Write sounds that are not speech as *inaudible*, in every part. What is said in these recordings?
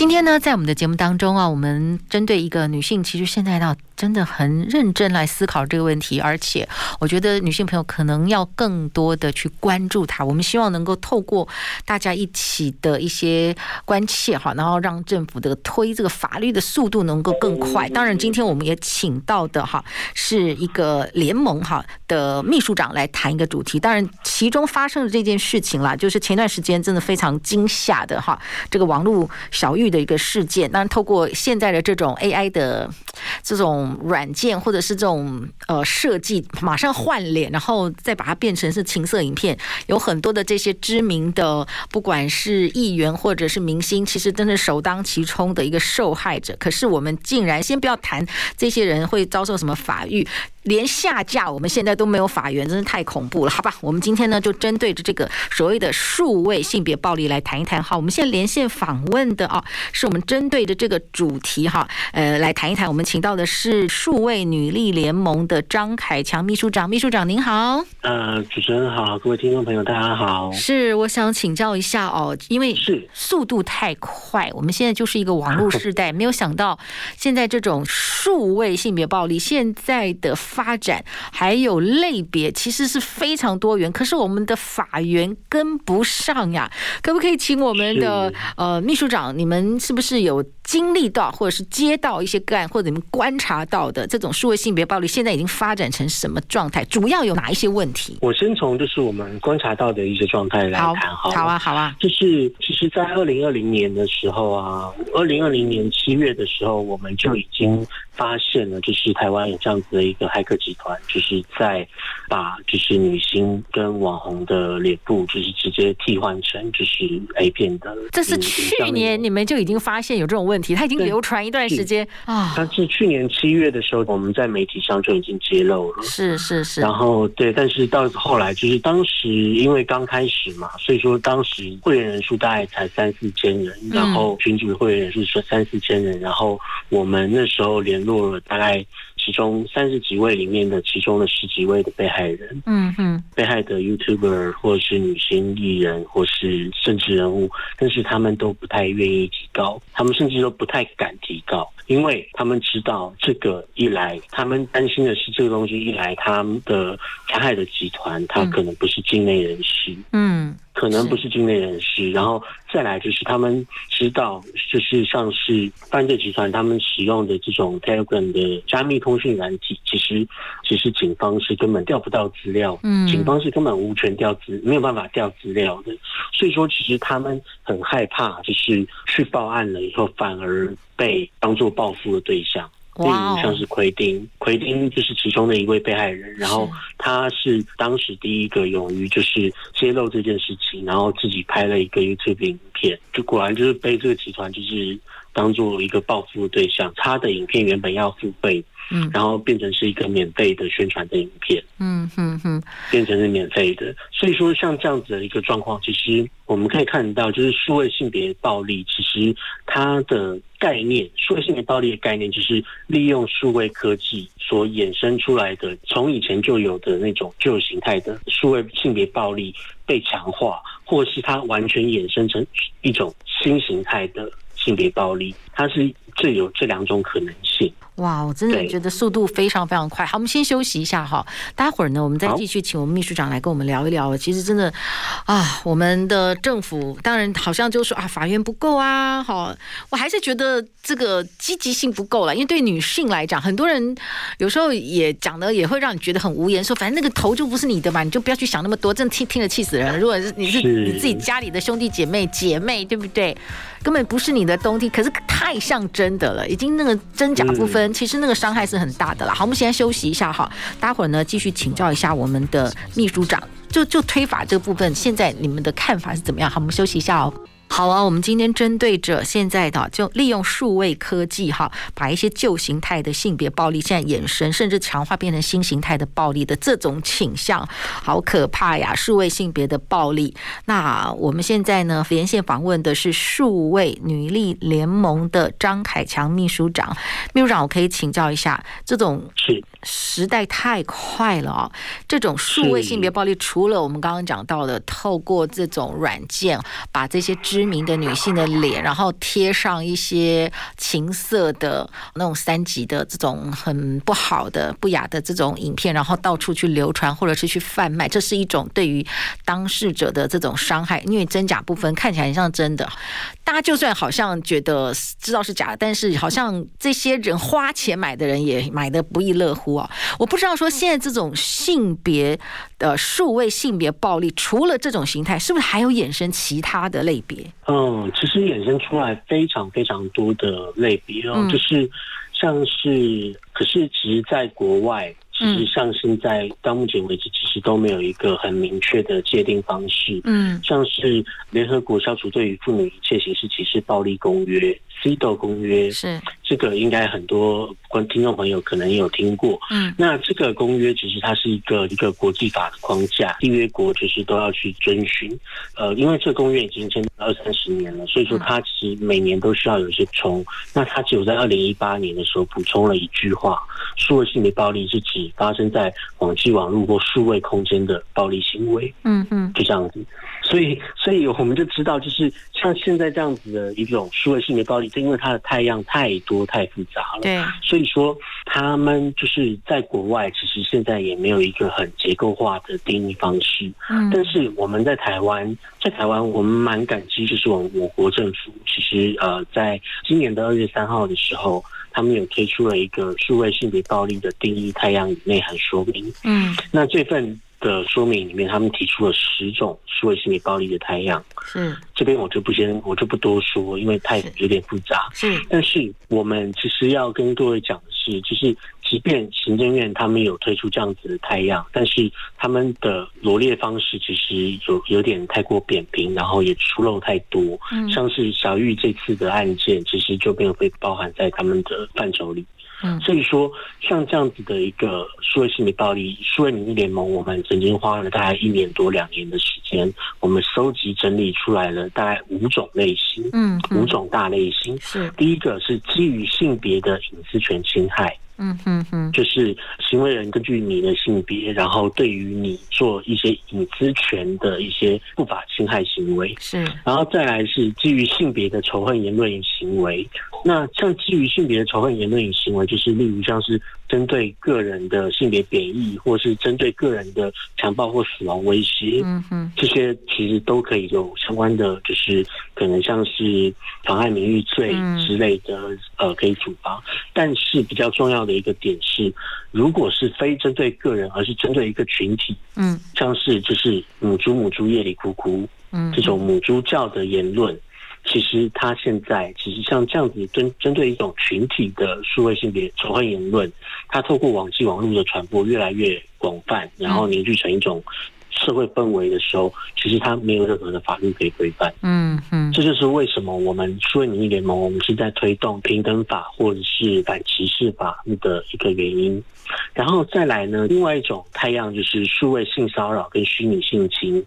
今天呢，在我们的节目当中啊，我们针对一个女性，其实现在到。真的很认真来思考这个问题，而且我觉得女性朋友可能要更多的去关注它。我们希望能够透过大家一起的一些关切哈，然后让政府的推这个法律的速度能够更快。当然，今天我们也请到的哈是一个联盟哈的秘书长来谈一个主题。当然，其中发生的这件事情啦，就是前段时间真的非常惊吓的哈，这个网络小玉的一个事件。当然，透过现在的这种 AI 的这种。软件或者是这种呃设计，马上换脸，然后再把它变成是情色影片，有很多的这些知名的，不管是议员或者是明星，其实真是首当其冲的一个受害者。可是我们竟然先不要谈这些人会遭受什么法律。连下架，我们现在都没有法源，真是太恐怖了，好吧？我们今天呢，就针对着这个所谓的数位性别暴力来谈一谈。好，我们现在连线访问的啊，是我们针对着这个主题哈，呃，来谈一谈。我们请到的是数位女力联盟的张凯强秘书长，秘书长您好。呃，主持人好，各位听众朋友大家好。是，我想请教一下哦，因为是速度太快，我们现在就是一个网络时代，*laughs* 没有想到现在这种数位性别暴力现在的。发展还有类别，其实是非常多元，可是我们的法源跟不上呀。可不可以请我们的呃秘书长，你们是不是有经历到，或者是接到一些个案，或者你们观察到的这种数位性别暴力，现在已经发展成什么状态？主要有哪一些问题？我先从就是我们观察到的一些状态来谈。好，好啊，好啊。就是其实，在二零二零年的时候啊，二零二零年七月的时候，我们就已经发现了，就是台湾有这样子的一个。骇客集团就是在把就是女星跟网红的脸部，就是直接替换成就是 A 片的。这是去年你们就已经发现有这种问题，它已经流传一段时间啊。它是去年七月的时候，我们在媒体上就已经揭露了。是是是。然后对，但是到后来就是当时因为刚开始嘛，所以说当时会员人数大概才三四千人，然后群组会员人数是三四千人，然后我们那时候联络了大概。其中三十几位里面的其中的十几位的被害人，嗯哼，被害的 YouTuber 或是女性艺人或是政治人物，但是他们都不太愿意提高，他们甚至都不太敢提高，因为他们知道这个一来，他们担心的是这个东西一来，他们的加害的集团他可能不是境内人士，嗯。可能不是境内人士，然后再来就是他们知道，就是像是犯罪集团他们使用的这种 Telegram 的加密通讯软体，其实其实警方是根本调不到资料，嗯，警方是根本无权调资，没有办法调资料的，所以说其实他们很害怕，就是去报案了以后反而被当做报复的对象。例如像是奎丁，奎丁就是其中的一位被害人，然后他是当时第一个勇于就是揭露这件事情，然后自己拍了一个 YouTube 影片，就果然就是被这个集团就是当做一个报复的对象，他的影片原本要付费。嗯，然后变成是一个免费的宣传的影片，嗯哼哼，变成是免费的。所以说，像这样子的一个状况，其实我们可以看到，就是数位性别暴力，其实它的概念，数位性别暴力的概念，就是利用数位科技所衍生出来的，从以前就有的那种旧形态的数位性别暴力被强化，或是它完全衍生成一种新形态的性别暴力，他是最有这两种可能性。哇，我真的觉得速度非常非常快。好，我们先休息一下哈，待会儿呢，我们再继续请我们秘书长来跟我们聊一聊。其实真的啊，我们的政府当然好像就说啊，法院不够啊，好，我还是觉得这个积极性不够了。因为对女性来讲，很多人有时候也讲的也会让你觉得很无言，说反正那个头就不是你的嘛，你就不要去想那么多，真的听听了气死人了。如果是你是你自己家里的兄弟姐妹姐妹，对不对？根本不是你的东西，可是太像真的了，已经那个真假不分。其实那个伤害是很大的啦。好，我们现在休息一下哈，待会儿呢继续请教一下我们的秘书长，就就推法这个部分，现在你们的看法是怎么样？好，我们休息一下哦。好啊，我们今天针对着现在的，就利用数位科技哈，把一些旧形态的性别暴力现在衍生，甚至强化变成新形态的暴力的这种倾向，好可怕呀！数位性别的暴力。那我们现在呢，连线访问的是数位女力联盟的张凯强秘书长。秘书长，我可以请教一下，这种是时代太快了啊！这种数位性别暴力，除了我们刚刚讲到的，透过这种软件把这些知知名的女性的脸，然后贴上一些情色的那种三级的这种很不好的、不雅的这种影片，然后到处去流传或者是去贩卖，这是一种对于当事者的这种伤害，因为真假不分，看起来很像真的。大家就算好像觉得知道是假的，但是好像这些人花钱买的人也买的不亦乐乎啊！我不知道说现在这种性别的数位性别暴力，除了这种形态，是不是还有衍生其他的类别？嗯，其实衍生出来非常非常多的类别哦，嗯、就是像是，可是其实在国外，其实像现在到目前为止，其实都没有一个很明确的界定方式。嗯，像是联合国消除对于妇女一切形式歧视暴力公约。CEDAW 公约是这个，应该很多观听众朋友可能也有听过。嗯，那这个公约其实它是一个一个国际法的框架，缔约国就是都要去遵循。呃，因为这个公约已经签二三十年了，所以说它其实每年都需要有一些充。那它只有在二零一八年的时候补充了一句话：数位性的暴力是指发生在网际网络或数位空间的暴力行为。嗯嗯，就这样子。所以，所以我们就知道，就是像现在这样子的一种数位性别暴力。是因为它的太阳太多太复杂了，对，所以说他们就是在国外，其实现在也没有一个很结构化的定义方式。嗯，但是我们在台湾，在台湾我们蛮感激，就是我我国政府其实呃，在今年的二月三号的时候，他们有推出了一个数位性别暴力的定义太阳与内涵说明。嗯，那这份。的说明里面，他们提出了十种数位心理暴力的太阳。嗯，这边我就不先，我就不多说，因为太有点复杂。是，但是我们其实要跟各位讲的是，就是即便行政院他们有推出这样子的太阳，但是他们的罗列方式其实有有点太过扁平，然后也出漏太多。嗯，像是小玉这次的案件，其实就没有被包含在他们的范畴里。嗯，所以说像这样子的一个数位性别暴力数位女力联盟，我们曾经花了大概一年多两年的时间，我们收集整理出来了大概五种类型，嗯，五种大类型。是第一个是基于性别的隐私权侵害。嗯哼哼，就是行为人根据你的性别，然后对于你做一些隐私权的一些不法侵害行为，是，然后再来是基于性别的仇恨言论与行为。那像基于性别的仇恨言论与行为，就是例如像是。针对个人的性别贬义，或是针对个人的强暴或死亡威胁，嗯哼，这些其实都可以有相关的，就是可能像是妨害名誉罪之类的，嗯、呃，可以处罚。但是比较重要的一个点是，如果是非针对个人，而是针对一个群体，嗯，像是就是母猪母猪夜里哭哭，嗯，这种母猪教的言论。其实他现在其实像这样子针针对一种群体的数位性别仇恨言论，它透过网际网络的传播越来越广泛，然后凝聚成一种社会氛围的时候，其实它没有任何的法律可以规范。嗯嗯，这就是为什么我们数位民意联盟我们是在推动平等法或者是反歧视法的一个原因。然后再来呢，另外一种太阳就是数位性骚扰跟虚拟性侵。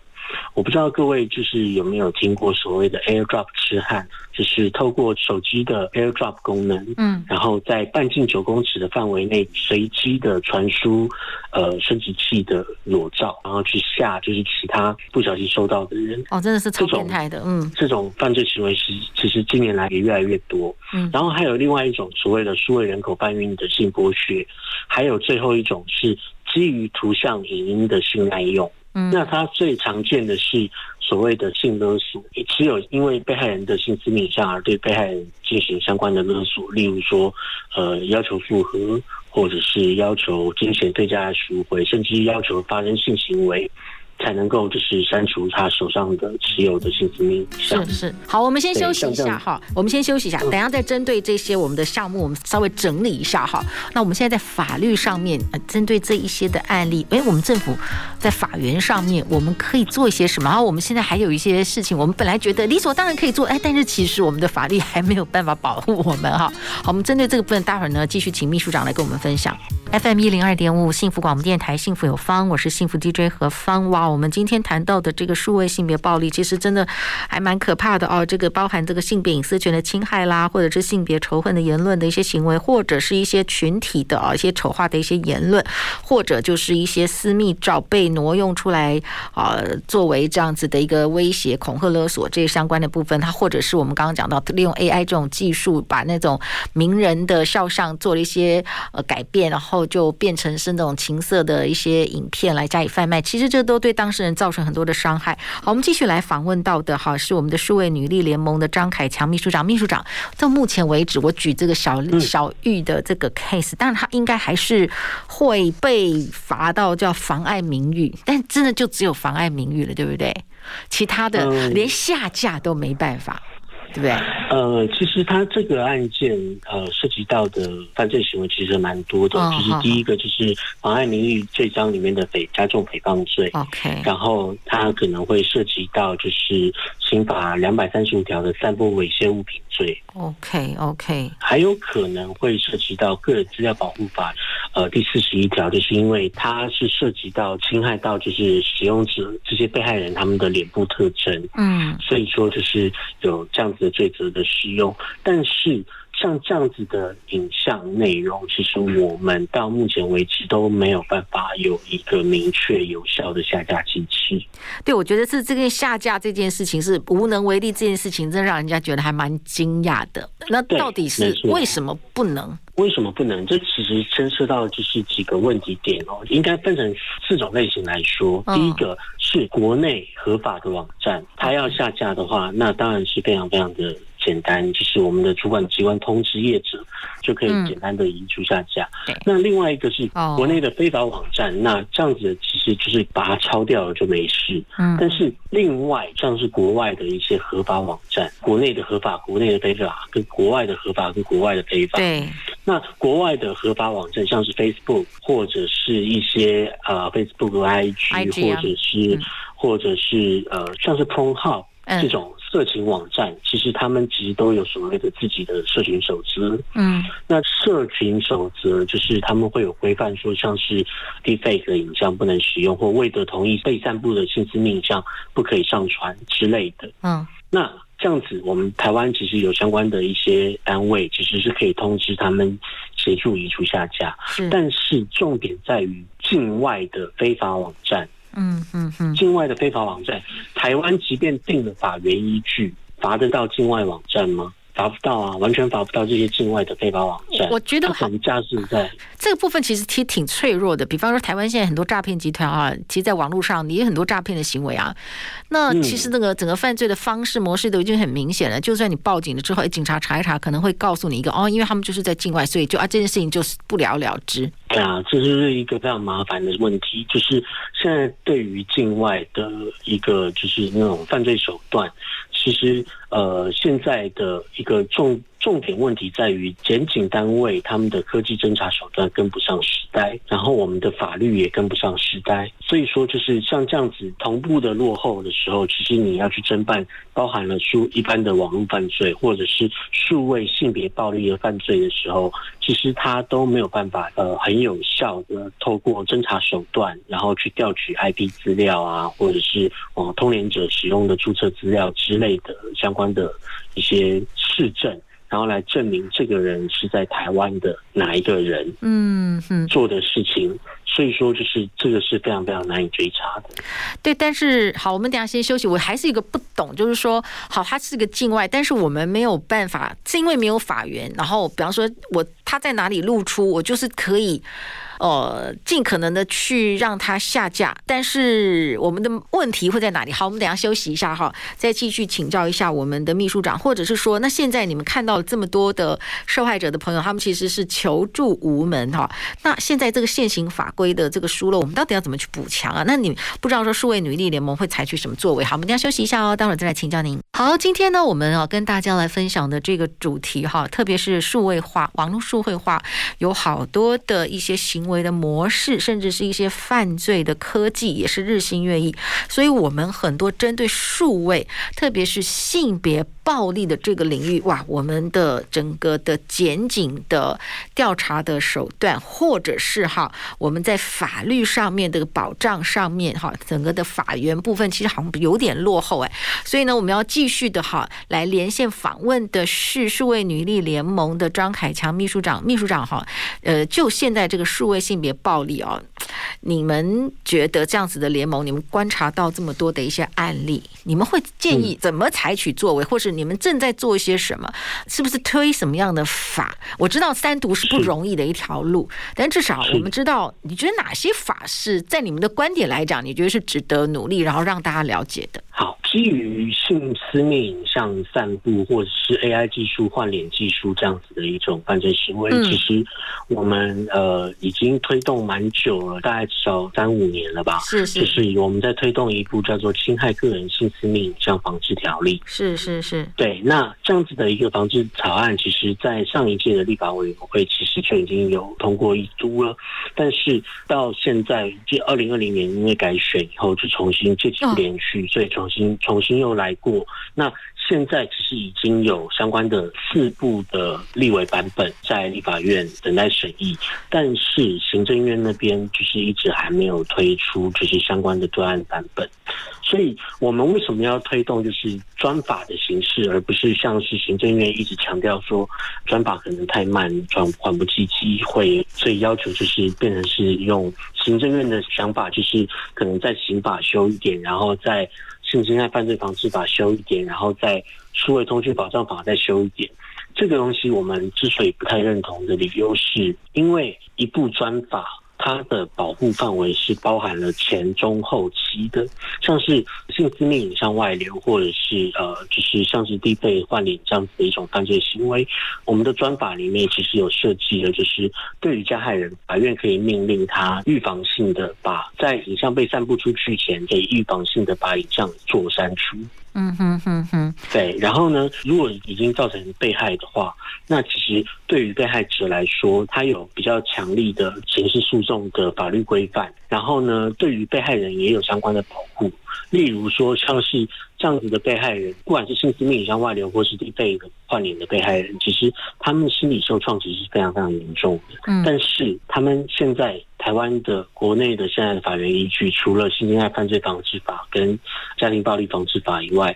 我不知道各位就是有没有听过所谓的 AirDrop 痴汉，就是透过手机的 AirDrop 功能，嗯，然后在半径九公尺的范围内随机的传输呃生殖器的裸照，然后去吓就是其他不小心收到的人。哦，真的是超变态的，嗯，这种犯罪行为是其实近年来也越来越多，嗯，然后还有另外一种所谓的数位人口搬运的性剥削，还有最后一种是基于图像影音的性滥用。那他最常见的是所谓的性勒索，也只有因为被害人的性私密影像而对被害人进行相关的勒索，例如说，呃，要求复合，或者是要求金钱对价赎回，甚至要求发生性行为。才能够就是删除他手上的持有的性私密是是，好，我们先休息一下哈，我们先休息一下，等下再针对这些我们的项目，我们稍微整理一下哈。那我们现在在法律上面，呃，针对这一些的案例，哎，我们政府在法源上面，我们可以做一些什么？然后我们现在还有一些事情，我们本来觉得理所当然可以做，哎，但是其实我们的法律还没有办法保护我们哈。好，我们针对这个部分，待会儿呢继续请秘书长来跟我们分享。FM 一零二点五，幸福广播电台，幸福有方，我是幸福 DJ 何方。哇，我们今天谈到的这个数位性别暴力，其实真的还蛮可怕的哦。这个包含这个性别隐私权的侵害啦，或者是性别仇恨的言论的一些行为，或者是一些群体的啊一些丑化的一些言论，或者就是一些私密照被挪用出来啊，作为这样子的一个威胁、恐吓、勒索这些相关的部分。它或者是我们刚刚讲到利用 AI 这种技术，把那种名人的肖像做了一些呃改变，然后。就变成是那种情色的一些影片来加以贩卖，其实这都对当事人造成很多的伤害。好，我们继续来访问到的哈是我们的数位女力联盟的张凯强秘书长。秘书长，到目前为止，我举这个小小玉的这个 case，当然他应该还是会被罚到叫妨碍名誉，但真的就只有妨碍名誉了，对不对？其他的连下架都没办法。对不对？呃，其实他这个案件，呃，涉及到的犯罪行为其实蛮多的。哦、就是第一个就是妨碍名誉罪章里面的诽加重诽谤罪。OK。然后他可能会涉及到就是刑法两百三十五条的散布猥亵物品罪。OK OK。还有可能会涉及到个人资料保护法，呃，第四十一条，就是因为它是涉及到侵害到就是使用者这些被害人他们的脸部特征。嗯。所以说就是有这样子。的罪责的使用，但是像这样子的影像内容，其实我们到目前为止都没有办法有一个明确有效的下架机制。对，我觉得是这个下架这件事情是无能为力，这件事情真让人家觉得还蛮惊讶的。那到底是为什么不能？为什么不能？这其实牵涉到就是几个问题点哦，应该分成四种类型来说。第一个是国内合法的网站，它要下架的话，那当然是非常非常的。简单就是我们的主管机关通知业者，就可以简单的移除下架。嗯、那另外一个是国内的非法网站，哦、那这样子其实就是把它抄掉了就没事。嗯，但是另外像是国外的一些合法网站，国内的合法、国内的非法，跟国外的合法跟国外的非法。对，那国外的合法网站像是 Facebook 或者是一些呃 Facebook IG, IG、啊、或者是、嗯、或者是呃像是 Pornhub 这种。色情网站其实他们其实都有所谓的自己的社群守则。嗯，那社群守则就是他们会有规范，说像是 deepfake 的影像不能使用，或未得同意被散布的性私密影像不可以上传之类的。嗯，那这样子，我们台湾其实有相关的一些单位，其实是可以通知他们协助移除下架。是，但是重点在于境外的非法网站。嗯嗯嗯，境外的非法网站，台湾即便定了法源依据，罚得到境外网站吗？罚不到啊，完全罚不到这些境外的非法网站。我觉得什么价值在这个部分，其实挺挺脆弱的。比方说，台湾现在很多诈骗集团啊，其实在网络上也有很多诈骗的行为啊。那其实那个整个犯罪的方式模式都已经很明显了。就算你报警了之后，警察查一查，可能会告诉你一个哦，因为他们就是在境外，所以就啊这件事情就是不了了之。对啊，这是一个非常麻烦的问题。就是现在对于境外的一个就是那种犯罪手段，其实呃现在的一个重。重点问题在于，检警单位他们的科技侦查手段跟不上时代，然后我们的法律也跟不上时代。所以说，就是像这样子同步的落后的时候，其实你要去侦办包含了数一般的网络犯罪，或者是数位性别暴力的犯罪的时候，其实他都没有办法呃很有效的透过侦查手段，然后去调取 IP 资料啊，或者是呃通联者使用的注册资料之类的相关的一些事证。然后来证明这个人是在台湾的哪一个人，嗯哼，做的事情，嗯、所以说就是这个是非常非常难以追查的。对，但是好，我们等下先休息。我还是一个不懂，就是说，好，他是个境外，但是我们没有办法，是因为没有法源。然后，比方说我他在哪里露出，我就是可以。呃，尽可能的去让它下架。但是我们的问题会在哪里？好，我们等下休息一下哈，再继续请教一下我们的秘书长，或者是说，那现在你们看到了这么多的受害者的朋友，他们其实是求助无门哈。那现在这个现行法规的这个疏漏，我们到底要怎么去补强啊？那你不知道说数位女力联盟会采取什么作为？好，我们等下休息一下哦，待会儿再来请教您。好，今天呢，我们要跟大家来分享的这个主题哈，特别是数位化、网络数位化，有好多的一些行为的模式，甚至是一些犯罪的科技，也是日新月异。所以，我们很多针对数位，特别是性别暴力的这个领域，哇，我们的整个的检警的调查的手段，或者是哈，我们在法律上面的保障上面哈，整个的法源部分，其实好像有点落后哎。所以呢，我们要继续的哈，来连线访问的是数位女力联盟的张凯强秘书长。秘书长哈，呃，就现在这个数位性别暴力哦，你们觉得这样子的联盟，你们观察到这么多的一些案例，你们会建议怎么采取作为，或是你们正在做一些什么？是不是推什么样的法？我知道三读是不容易的一条路，但至少我们知道，你觉得哪些法是在你们的观点来讲，你觉得是值得努力，然后让大家了解的？好。基于性私密影像散布，或者是 AI 技术换脸技术这样子的一种犯罪行为，嗯、其实我们呃已经推动蛮久了，大概至少三五年了吧。是是，就是我们在推动一部叫做《侵害个人性私密影像防治条例》。是是是，对。那这样子的一个防治草案，其实在上一届的立法委员会其实就已经有通过一读了，但是到现在，这二零二零年因为改选以后，就重新届期不连续，哦、所以重新。重新又来过，那现在其实已经有相关的四部的立委版本在立法院等待审议，但是行政院那边就是一直还没有推出就是相关的专案版本，所以我们为什么要推动就是专法的形式，而不是像是行政院一直强调说专法可能太慢，转缓不及机会，所以要求就是变成是用行政院的想法，就是可能在刑法修一点，然后再。性侵害犯罪防治法修一点，然后再数位通讯保障法再修一点。这个东西我们之所以不太认同的理由，是因为一部专法。它的保护范围是包含了前中后期的，像是性私密影像外流，或者是呃，就是像是 deepfake 换脸这样子的一种犯罪行为。我们的专法里面其实有设计的，就是对于加害人，法院可以命令他预防性的把在影像被散布出去前，可以预防性的把影像做删除。嗯哼哼哼，对。然后呢，如果已经造成被害的话，那其实对于被害者来说，他有比较强力的刑事诉讼的法律规范。然后呢，对于被害人也有相关的保护。例如说，像是这样子的被害人，不管是性私密影像外流，或是被换脸的被害人，其实他们心理受创其实是非常非常严重的。嗯，但是他们现在台湾的国内的现在的法源依据，除了性侵害犯罪防治法跟家庭暴力防治法以外，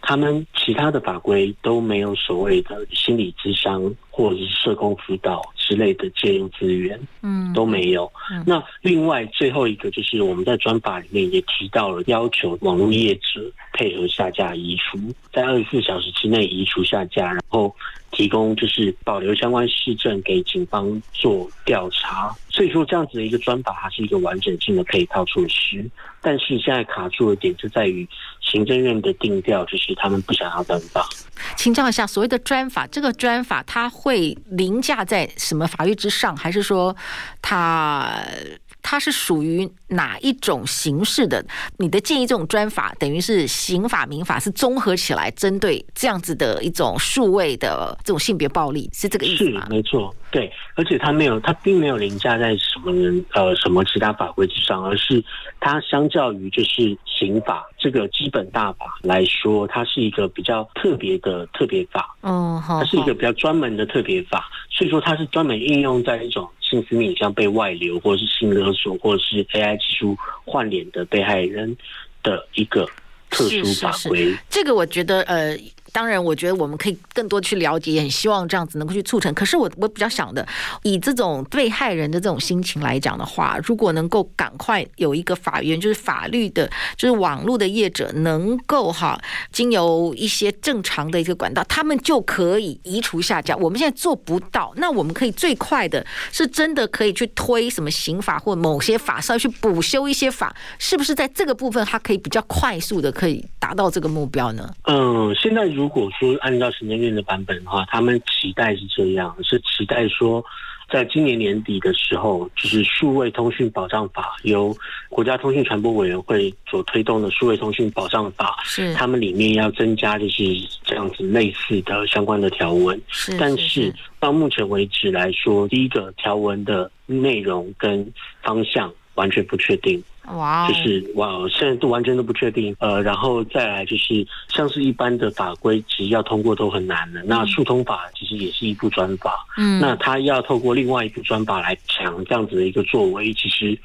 他们其他的法规都没有所谓的心理咨商或者是社工辅导之类的借用资源，嗯，都没有。那另外最后一个就是我们在专法里面也提到了，要求网络业者配合下架移除，在二十四小时之内移除下架，然后提供就是保留相关事证给警方做调查。所以说这样子的一个专法，它是一个完整性的配套措施。但是现在卡住的点就在于行政院的定调，就是他们不想要专法。请教一下，所谓的专法，这个专法它会凌驾在什么法律之上，还是说它它是属于哪一种形式的？你的建议，这种专法等于是刑法、民法是综合起来，针对这样子的一种数位的这种性别暴力，是这个意思吗？是，没错，对，而且它没有，它并没有凌驾在什么人呃什么其他法规之上，而是它相较于就是刑法这个基本大法来说，它是一个比较特别的特别法。哦，好，它是一个比较专门的特别法，所以说它是专门应用在一种性私密影像被外流，或者是性勒索，或者是 AI 技术换脸的被害人的一个特殊法规。这个我觉得呃。当然，我觉得我们可以更多去了解，也很希望这样子能够去促成。可是我我比较想的，以这种被害人的这种心情来讲的话，如果能够赶快有一个法院，就是法律的，就是网络的业者能够哈，经由一些正常的一个管道，他们就可以移除下架。我们现在做不到，那我们可以最快的是真的可以去推什么刑法或某些法，稍微去补修一些法，是不是在这个部分它可以比较快速的可以达到这个目标呢？嗯，现在如果说按照行政院的版本的话，他们期待是这样，是期待说。在今年年底的时候，就是数位通讯保障法由国家通讯传播委员会所推动的数位通讯保障法，是他们里面要增加就是这样子类似的相关的条文。是，但是到目前为止来说，第一个条文的内容跟方向完全不确定。哇，就是哇，现在都完全都不确定。呃，然后再来就是，像是一般的法规，其实要通过都很难的。那速通法其实也是一部专法，嗯，那他要透过另外一部专法来抢这样子的一个作为，其实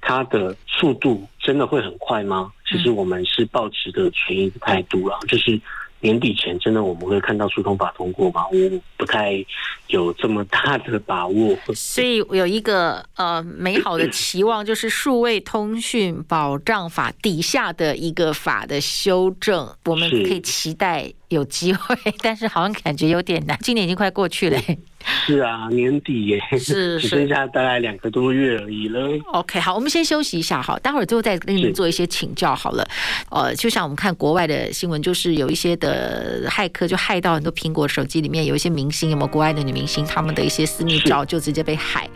它的速度真的会很快吗？其实我们是抱持的存疑的态度啊，就是。年底前真的我们会看到疏通法通过吗？我不太有这么大的把握。所以有一个呃美好的 *clears throat* 期望，就是数位通讯保障法底下的一个法的修正，我们可以期待有机会，*laughs* 但是好像感觉有点难。今年已经快过去了。*laughs* 是啊，年底耶，是，*laughs* 是只剩下大概两个多月而已了。OK，好，我们先休息一下哈，待会儿最后再跟你们做一些请教好了。呃，就像我们看国外的新闻，就是有一些的骇客就害到很多苹果手机里面有一些明星，有没有国外的女明星，他们的一些私密照就直接被害。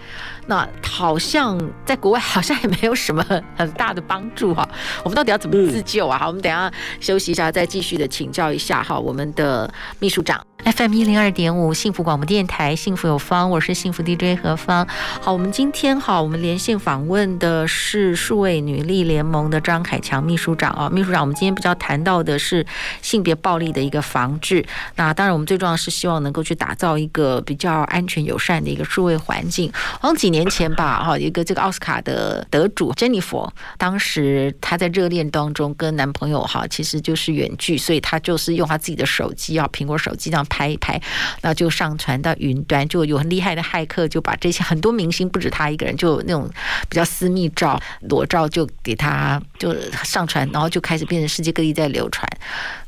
那好像在国外好像也没有什么很大的帮助哈。*laughs* 我们到底要怎么自救啊？好，我们等一下休息一下，再继续的请教一下哈，我们的秘书长。FM 一零二点五幸福广播电台，幸福有方，我是幸福 DJ 何芳。好，我们今天好，我们连线访问的是数位女力联盟的张凯强秘书长啊，秘书长，我们今天比较谈到的是性别暴力的一个防治。那当然，我们最重要是希望能够去打造一个比较安全友善的一个数位环境。好像几年前吧，哈，一个这个奥斯卡的得主珍妮佛，当时她在热恋当中跟男朋友哈，其实就是远距，所以她就是用她自己的手机啊，苹果手机这样。拍一拍，那就上传到云端，就有很厉害的骇客就把这些很多明星，不止他一个人，就那种比较私密照、裸照，就给他就上传，然后就开始变成世界各地在流传。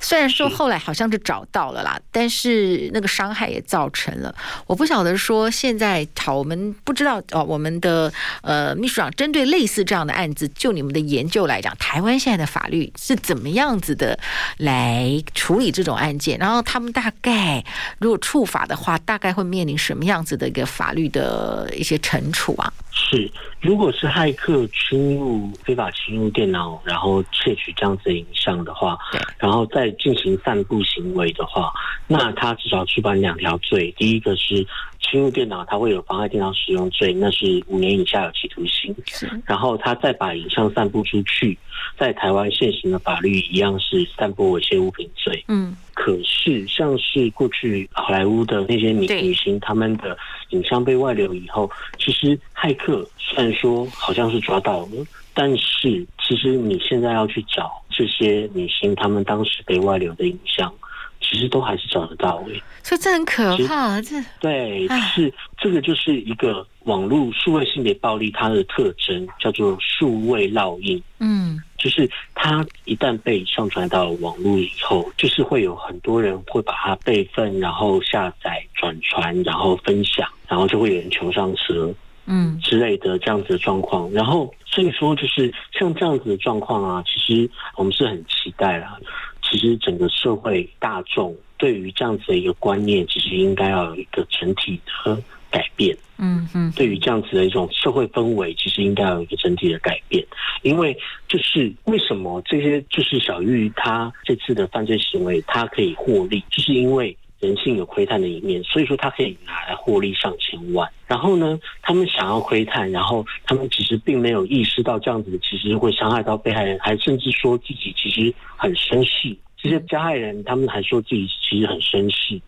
虽然说后来好像是找到了啦，但是那个伤害也造成了。我不晓得说现在好，我们不知道哦，我们的呃秘书长针对类似这样的案子，就你们的研究来讲，台湾现在的法律是怎么样子的来处理这种案件？然后他们大概。如果触法的话，大概会面临什么样子的一个法律的一些惩处啊？是，如果是骇客侵入、非法侵入电脑，然后窃取这样子的影像的话，对，然后再进行散布行为的话，那他至少触犯两条罪。第一个是侵入电脑，他会有妨碍电脑使用罪，那是五年以下有期徒刑。是，然后他再把影像散布出去，在台湾现行的法律一样是散布猥亵物品罪。嗯。可是，像是过去好莱坞的那些女女星，他们的影像被外流以后，其实骇客虽然说好像是抓到了，但是其实你现在要去找这些女星，他们当时被外流的影像，其实都还是找得到诶。所以这很可怕，这对，是这个就是一个网络数位性别暴力它的特征，叫做数位烙印。嗯。就是它一旦被上传到网络以后，就是会有很多人会把它备份，然后下载、转传，然后分享，然后就会有人求上车，嗯之类的这样子的状况。然后所以说，就是像这样子的状况啊，其实我们是很期待啦。其实整个社会大众对于这样子的一个观念，其实应该要有一个整体的。改变，嗯嗯，对于这样子的一种社会氛围，其实应该有一个整体的改变。因为就是为什么这些就是小玉她这次的犯罪行为，她可以获利，就是因为人性有窥探的一面，所以说她可以拿来获利上千万。然后呢，他们想要窥探，然后他们其实并没有意识到这样子其实会伤害到被害人，还甚至说自己其实很生气。这些加害人他们还说自己其实很生气。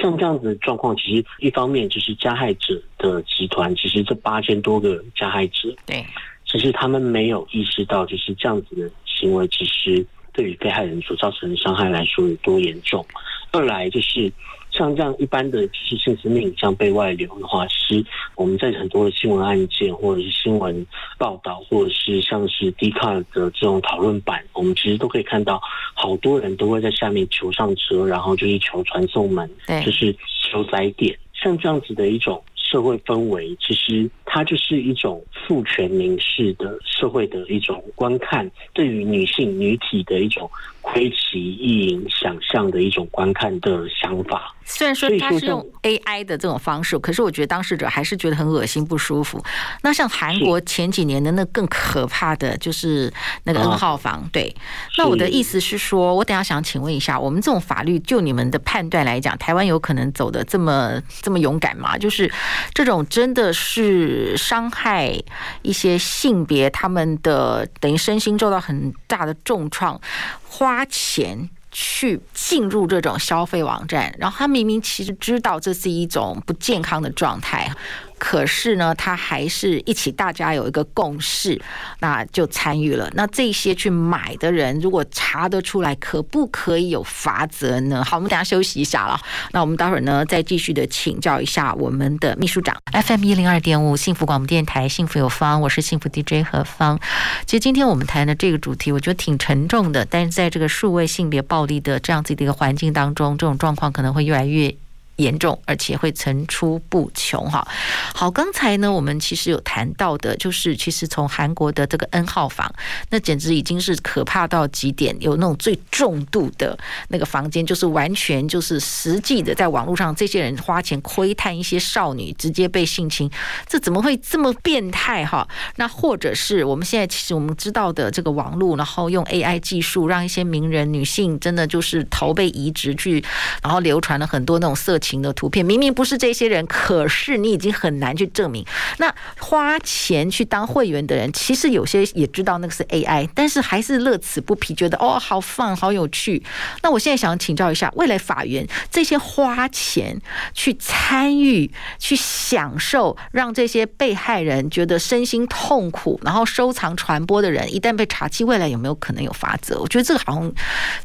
像这样子的状况，其实一方面就是加害者的集团，其实这八千多个加害者，对，其实他们没有意识到，就是这样子的行为，其实对于被害人所造成的伤害来说有多严重。二来就是。像这样一般的就是性私密影像被外流的话，其实我们在很多的新闻案件或者是新闻报道，或者是像是 Dcard 的这种讨论版，我们其实都可以看到，好多人都会在下面求上车，然后就是求传送门，就是求载点，像这样子的一种社会氛围，其实它就是一种父权凝视的社会的一种观看，对于女性女体的一种窥奇意淫想象的一种观看的想法。虽然说他是用 AI 的这种方式，可是我觉得当事者还是觉得很恶心不舒服。那像韩国前几年的那更可怕的就是那个 N 号房，对。那我的意思是说，我等下想请问一下，我们这种法律就你们的判断来讲，台湾有可能走的这么这么勇敢吗？就是这种真的是伤害一些性别，他们的等于身心受到很大的重创，花钱。去进入这种消费网站，然后他明明其实知道这是一种不健康的状态。可是呢，他还是一起，大家有一个共识，那就参与了。那这些去买的人，如果查得出来，可不可以有罚则呢？好，我们等下休息一下了。那我们待会儿呢，再继续的请教一下我们的秘书长。FM 一零二点五，幸福广播电台，幸福有方，我是幸福 DJ 何芳。其实今天我们谈的这个主题，我觉得挺沉重的，但是在这个数位性别暴力的这样子的一个环境当中，这种状况可能会越来越。严重，而且会层出不穷哈。好，刚才呢，我们其实有谈到的，就是其实从韩国的这个 N 号房，那简直已经是可怕到极点，有那种最重度的那个房间，就是完全就是实际的，在网络上这些人花钱窥探一些少女，直接被性侵，这怎么会这么变态哈？那或者是我们现在其实我们知道的这个网络，然后用 AI 技术让一些名人女性真的就是头被移植去，然后流传了很多那种色情。型的图片明明不是这些人，可是你已经很难去证明。那花钱去当会员的人，其实有些也知道那个是 AI，但是还是乐此不疲，觉得哦好 fun 好有趣。那我现在想请教一下，未来法院这些花钱去参与、去享受，让这些被害人觉得身心痛苦，然后收藏传播的人，一旦被查缉，未来有没有可能有罚则？我觉得这个好像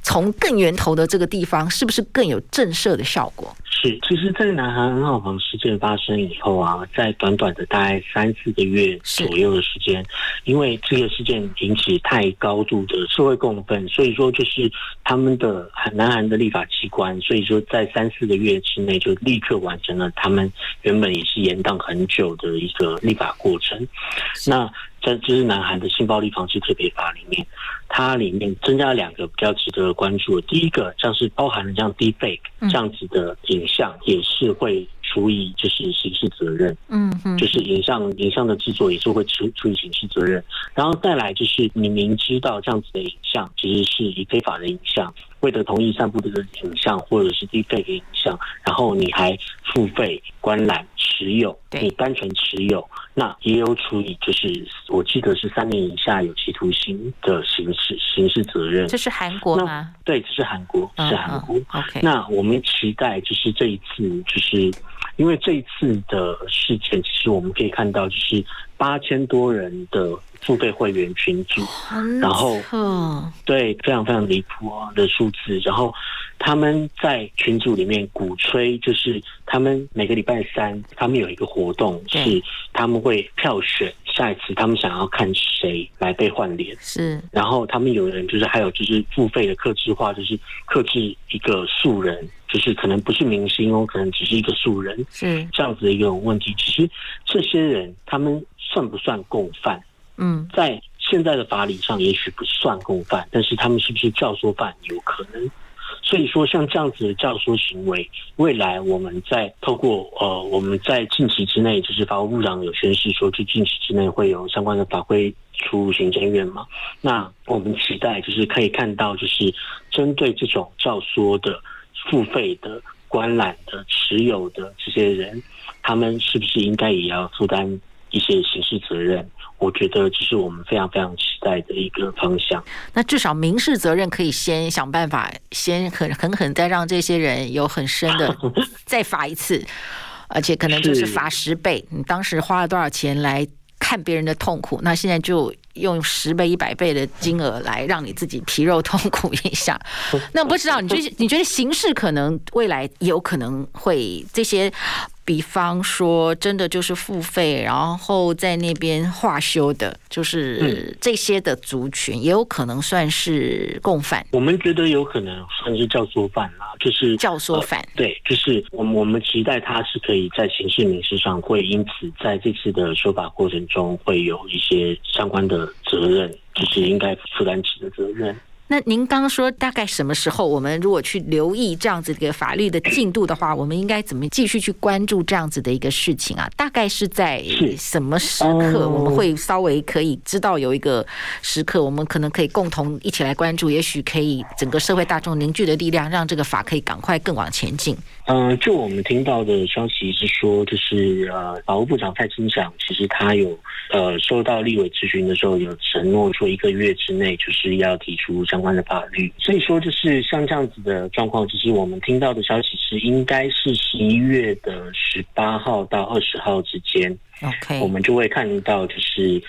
从更源头的这个地方，是不是更有震慑的效果？是，其实，在南韩号房事件发生以后啊，在短短的大概三四个月左右的时间，因为这个事件引起太高度的社会共愤，所以说就是他们的南韩的立法机关，所以说在三四个月之内就立刻完成了他们原本也是延宕很久的一个立法过程。那在这是南韩的性暴力防治特别法里面，它里面增加了两个比较值得关注的。第一个像是包含了这样 deepfake 这样子的影像，也是会处以就是刑事责任。嗯嗯，就是影像影像的制作也是会处处以刑事责任。然后再来就是你明知道这样子的影像其实是以非法的影像，未得同意散布这个影像或者是 deepfake 的影像，然后你还付费观览持有，你单纯持有。那也有处以，就是我记得是三年以下有期徒刑的刑事刑事责任。这是韩国吗？对，这是韩国，是韩国。Uh, uh, OK。那我们期待就是这一次，就是因为这一次的事件，其实我们可以看到，就是八千多人的付费会员群组，然后对，非常非常离谱啊的数字，然后。他们在群组里面鼓吹，就是他们每个礼拜三，他们有一个活动，是他们会票选下一次他们想要看谁来被换脸。是，然后他们有人就是还有就是付费的克制化，就是克制一个素人，就是可能不是明星哦，可能只是一个素人，是这样子的一个问题。其实这些人他们算不算共犯？嗯，在现在的法理上也许不算共犯，但是他们是不是教唆犯？有可能。所以说，像这样子的教唆行为，未来我们在透过呃，我们在近期之内，就是法务部长有宣示说，就近期之内会有相关的法规出行政院嘛。那我们期待就是可以看到，就是针对这种教唆的、付费的、观览的、持有的这些人，他们是不是应该也要负担一些刑事责任？我觉得这是我们非常非常期待的一个方向。那至少民事责任可以先想办法，先狠狠狠再让这些人有很深的 *laughs* 再罚一次，而且可能就是罚十倍。你当时花了多少钱来看别人的痛苦？那现在就用十倍、一百倍的金额来让你自己皮肉痛苦一下。*laughs* 那不知道你觉得你觉得刑事可能未来有可能会这些？比方说，真的就是付费，然后在那边化修的，就是这些的族群，也有可能算是共犯。我们觉得有可能算是教唆犯啦，就是教唆犯。对，就是我们我们期待他是可以在刑事民事上会因此在这次的修法过程中会有一些相关的责任，就是应该负担起的责任。那您刚刚说大概什么时候，我们如果去留意这样子的一个法律的进度的话，我们应该怎么继续去关注这样子的一个事情啊？大概是在什么时刻，我们会稍微可以知道有一个时刻，我们可能可以共同一起来关注，也许可以整个社会大众凝聚的力量，让这个法可以赶快更往前进。嗯，就我们听到的消息是说，就是呃，法务部长蔡清祥其实他有呃收到立委咨询的时候，有承诺说一个月之内就是要提出相关的法律。所以说，就是像这样子的状况，其实我们听到的消息是，应该是十一月的十八号到二十号之间，OK，我们就会看到就是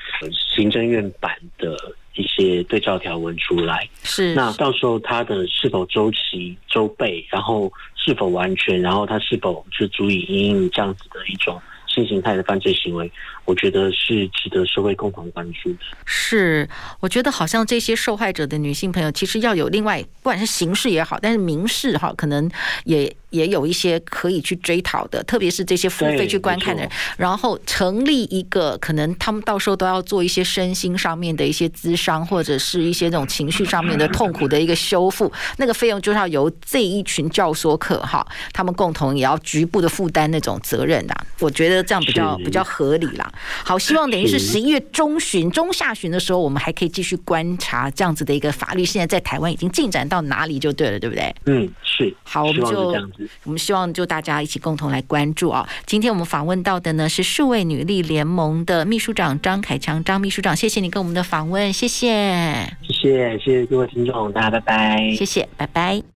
行政院版的。一些对照条文出来，是那到时候它的是否周期周备，然后是否完全，然后它是否是足以因应这样子的一种新形态的犯罪行为，我觉得是值得社会共同关注的。是，我觉得好像这些受害者的女性朋友，其实要有另外，不管是刑事也好，但是民事哈，可能也。也有一些可以去追讨的，特别是这些付费去观看的人，然后成立一个可能他们到时候都要做一些身心上面的一些咨商，或者是一些这种情绪上面的痛苦的一个修复，那个费用就是要由这一群教唆客哈，他们共同也要局部的负担那种责任的。我觉得这样比较比较合理啦。好，希望等于是十一月中旬、中下旬的时候，我们还可以继续观察这样子的一个法律，现在在台湾已经进展到哪里就对了，对不对？嗯，是。好，我们就。我们希望就大家一起共同来关注啊！今天我们访问到的呢是数位女力联盟的秘书长张凯强张秘书长，谢谢你跟我们的访问，谢谢，谢谢，谢谢各位听众，大家拜拜，谢谢，拜拜。